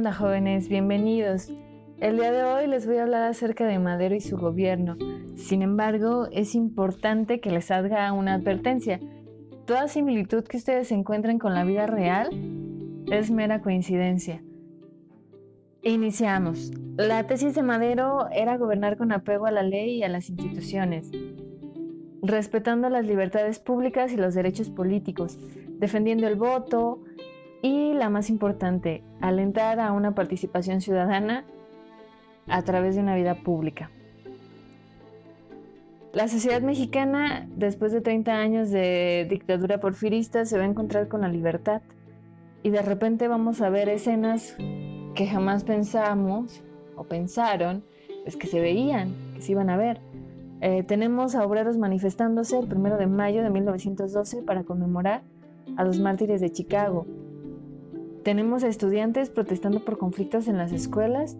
onda jóvenes? Bienvenidos. El día de hoy les voy a hablar acerca de Madero y su gobierno. Sin embargo, es importante que les haga una advertencia. Toda similitud que ustedes encuentren con la vida real es mera coincidencia. Iniciamos. La tesis de Madero era gobernar con apego a la ley y a las instituciones, respetando las libertades públicas y los derechos políticos, defendiendo el voto y, la más importante, alentar a una participación ciudadana a través de una vida pública. La sociedad mexicana, después de 30 años de dictadura porfirista, se va a encontrar con la libertad y de repente vamos a ver escenas que jamás pensamos o pensaron, es que se veían, que se iban a ver. Eh, tenemos a obreros manifestándose el primero de mayo de 1912 para conmemorar a los mártires de Chicago. Tenemos estudiantes protestando por conflictos en las escuelas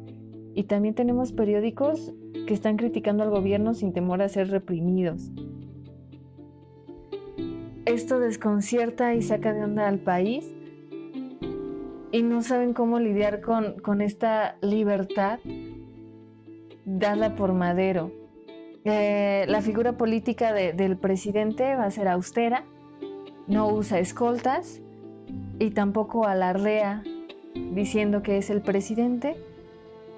y también tenemos periódicos que están criticando al gobierno sin temor a ser reprimidos. Esto desconcierta y saca de onda al país y no saben cómo lidiar con, esta libertad dada por Madero. Eh, la figura política del presidente va a ser austera, no usa escoltas y tampoco alarrea diciendo que es el presidente.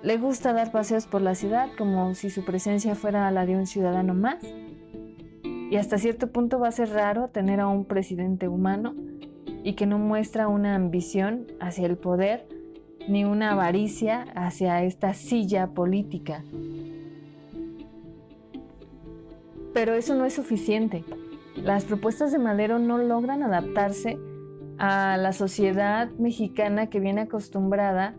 Le gusta dar paseos por la ciudad como si su presencia fuera la de un ciudadano más. Y hasta cierto punto va a ser raro tener a un presidente humano y que no muestra una ambición hacia el poder ni una avaricia hacia esta silla política. Pero eso no es suficiente. Las propuestas de Madero no logran adaptarse a la sociedad mexicana que viene acostumbrada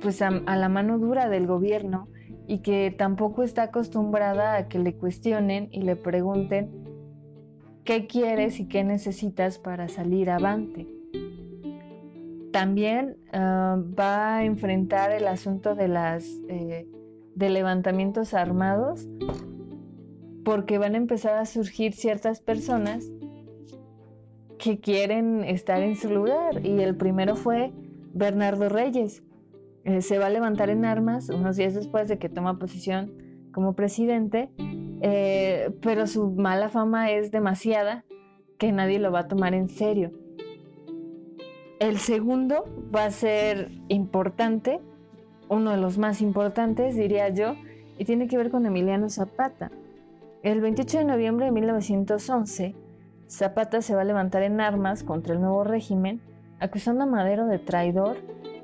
pues a, la mano dura del gobierno y que tampoco está acostumbrada a que le cuestionen y le pregunten qué quieres y qué necesitas para salir avante. También ah, va a enfrentar el asunto de las eh, de levantamientos armados porque van a empezar a surgir ciertas personas que quieren estar en su lugar y el primero fue Bernardo Reyes. Eh, se va a levantar en armas unos días después de que toma posición como presidente eh, pero su mala fama es demasiada que nadie lo va a tomar en serio. El segundo va a ser importante, uno de los más importantes, diría yo, y tiene que ver con Emiliano Zapata. El 28 de noviembre de 1911, Zapata se va a levantar en armas contra el nuevo régimen, acusando a Madero de traidor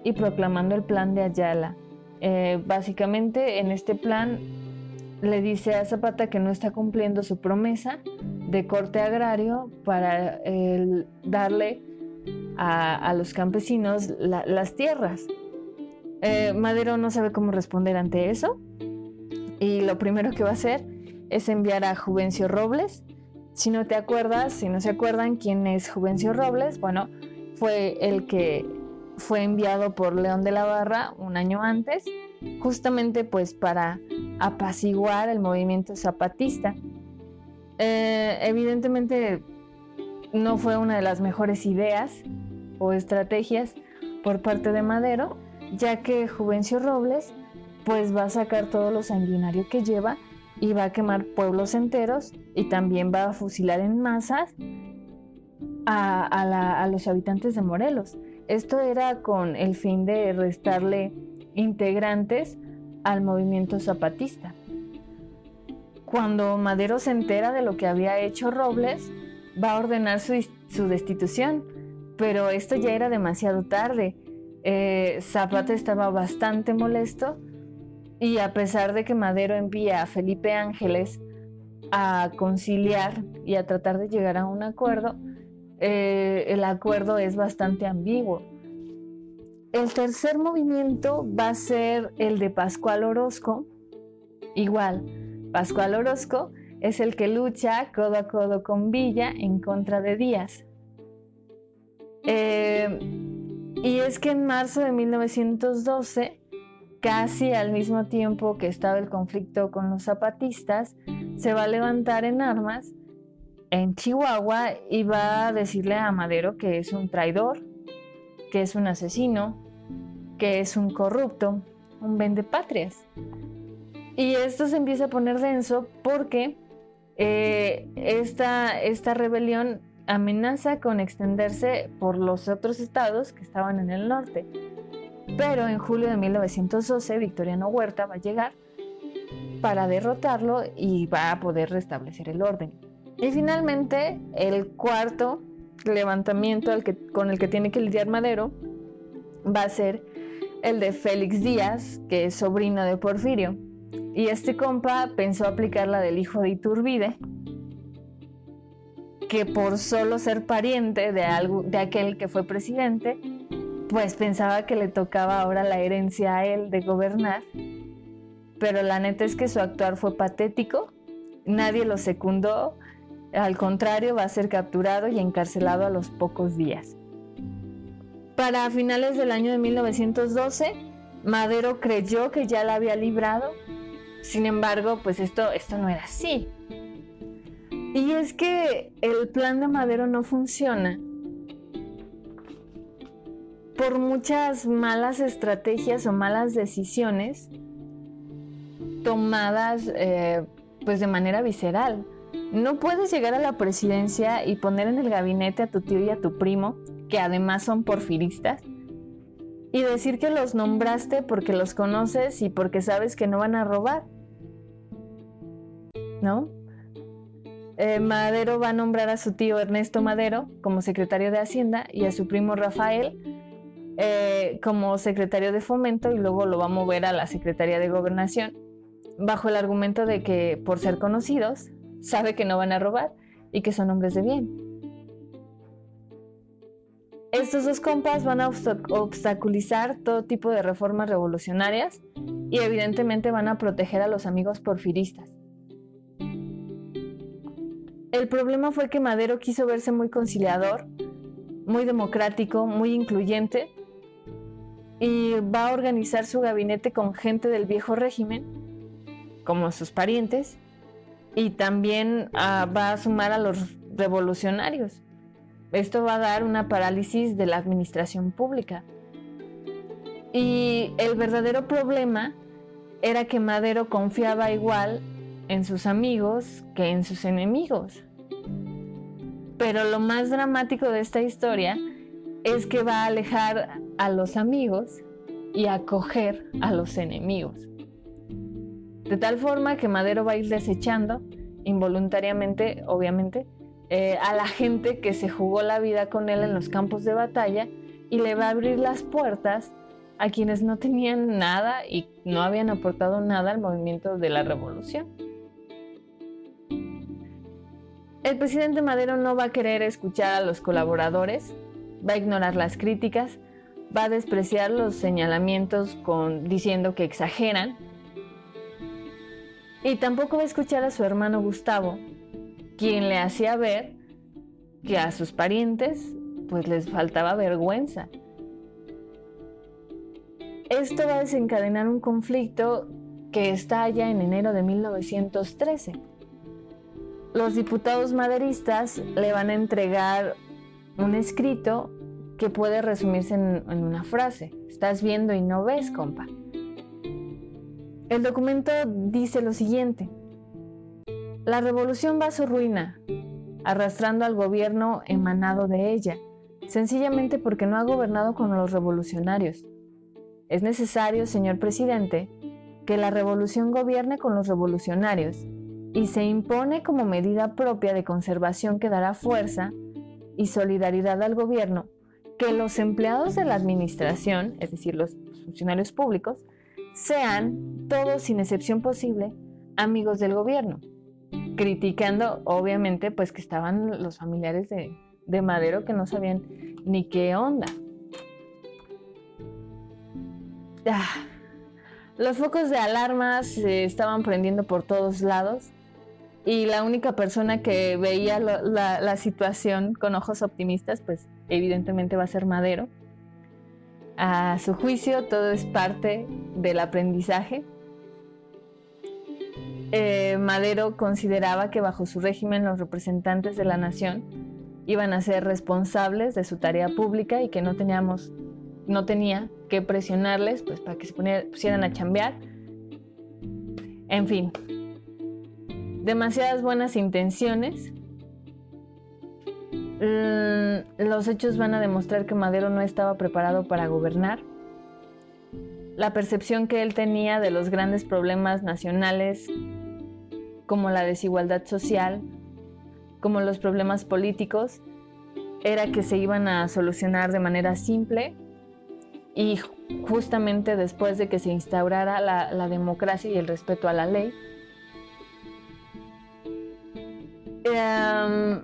y proclamando el plan de Ayala. Eh, básicamente, en este plan le dice a Zapata que no está cumpliendo su promesa de corte agrario para darle a, los campesinos las tierras. Eh, Madero no sabe cómo responder ante eso y lo primero que va a hacer es enviar a Juvencio Robles. Si no te acuerdas, si no se acuerdan quién es Juvencio Robles, bueno, fue el que fue enviado por León de la Barra un año antes, justamente pues para apaciguar el movimiento zapatista. Eh, evidentemente no fue una de las mejores ideas o estrategias por parte de Madero, ya que Juvencio Robles pues va a sacar todo lo sanguinario que lleva y va a quemar pueblos enteros y también va a fusilar en masas a los habitantes de Morelos. Esto era con el fin de restarle integrantes al movimiento zapatista. Cuando Madero se entera de lo que había hecho Robles, va a ordenar su, destitución, pero esto ya era demasiado tarde. Eh, Zapata estaba bastante molesto y a pesar de que Madero envía a Felipe Ángeles a conciliar y a tratar de llegar a un acuerdo, eh, el acuerdo es bastante ambiguo. El tercer movimiento va a ser el de Pascual Orozco. Igual, Pascual Orozco es el que lucha codo a codo con Villa en contra de Díaz. Eh, y es que en marzo de 1912, casi al mismo tiempo que estaba el conflicto con los zapatistas, se va a levantar en armas en Chihuahua y va a decirle a Madero que es un traidor, que es un asesino, que es un corrupto, un vendepatrias. Y esto se empieza a poner denso porque eh, esta, esta rebelión amenaza con extenderse por los otros estados que estaban en el norte. Pero en julio de 1912 Victoriano Huerta va a llegar para derrotarlo y va a poder restablecer el orden. Y finalmente, el cuarto levantamiento con el que tiene que lidiar Madero va a ser el de Félix Díaz, que es sobrino de Porfirio. Y este compa pensó aplicar la del hijo de Iturbide, que por solo ser pariente de, de aquel que fue presidente, pues pensaba que le tocaba ahora la herencia a él de gobernar. Pero la neta es que su actuar fue patético, nadie lo secundó, al contrario va a ser capturado y encarcelado a los pocos días. Para finales del año de 1912, Madero creyó que ya la había librado, sin embargo, pues esto, esto no era así. Y es que el plan de Madero no funciona por muchas malas estrategias o malas decisiones tomadas eh, pues de manera visceral. No puedes llegar a la presidencia y poner en el gabinete a tu tío y a tu primo, que además son porfiristas, y decir que los nombraste porque los conoces y porque sabes que no van a robar. ¿No? Eh, Madero va a nombrar a su tío Ernesto Madero como secretario de Hacienda y a su primo Rafael eh, como secretario de Fomento y luego lo va a mover a la Secretaría de Gobernación bajo el argumento de que por ser conocidos sabe que no van a robar y que son hombres de bien. Estos dos compas van a obstaculizar todo tipo de reformas revolucionarias y evidentemente van a proteger a los amigos porfiristas. El problema fue que Madero quiso verse muy conciliador, muy democrático, muy incluyente, y va a organizar su gabinete con gente del viejo régimen, como sus parientes, y también ah, va a sumar a los revolucionarios. Esto va a dar una parálisis de la administración pública. Y el verdadero problema era que Madero confiaba igual en sus amigos que en sus enemigos. Pero lo más dramático de esta historia es que va a alejar a los amigos y acoger a los enemigos. De tal forma que Madero va a ir desechando involuntariamente, obviamente, eh, a la gente que se jugó la vida con él en los campos de batalla y le va a abrir las puertas a quienes no tenían nada y no habían aportado nada al movimiento de la revolución. El presidente Madero no va a querer escuchar a los colaboradores, va a ignorar las críticas, va a despreciar los señalamientos con, diciendo que exageran y tampoco va a escuchar a su hermano Gustavo, quien le hacía ver que a sus parientes pues les faltaba vergüenza. Esto va a desencadenar un conflicto que estalla en enero de 1913 los diputados maderistas le van a entregar un escrito que puede resumirse en, una frase. Estás viendo y no ves, compa. El documento dice lo siguiente. La revolución va a su ruina, arrastrando al gobierno emanado de ella, sencillamente porque no ha gobernado con los revolucionarios. Es necesario, señor presidente, que la revolución gobierne con los revolucionarios y se impone como medida propia de conservación que dará fuerza y solidaridad al gobierno que los empleados de la administración, es decir, los funcionarios públicos, sean todos sin excepción posible amigos del gobierno, criticando obviamente pues que estaban los familiares de, Madero que no sabían ni qué onda. Ah, los focos de alarma se estaban prendiendo por todos lados y la única persona que veía la, situación con ojos optimistas, pues evidentemente va a ser Madero. A su juicio, todo es parte del aprendizaje. Eh, Madero consideraba que bajo su régimen los representantes de la nación iban a ser responsables de su tarea pública y que no teníamos, no tenía que que presionarles pues, para que se pusieran a chambear. En fin, demasiadas buenas intenciones. Mm, los hechos van a demostrar que Madero no estaba preparado para gobernar. La percepción que él tenía de los grandes problemas nacionales, como la desigualdad social, como los problemas políticos, era que se iban a solucionar de manera simple y justamente después de que se instaurara la, democracia y el respeto a la ley. Em,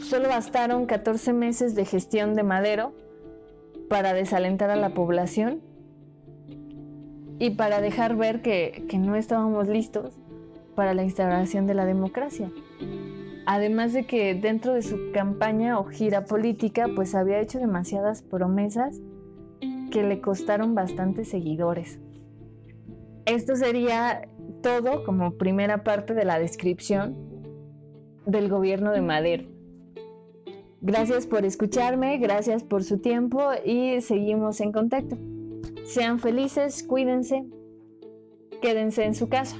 solo bastaron 14 meses de gestión de Madero para desalentar a la población y para dejar ver que, no estábamos listos para la instauración de la democracia. Además de que dentro de su campaña o gira política, pues había hecho demasiadas promesas que le costaron bastantes seguidores. Esto sería todo como primera parte de la descripción del gobierno de Madero. Gracias por escucharme, gracias por su tiempo y seguimos en contacto. Sean felices, cuídense, quédense en su casa.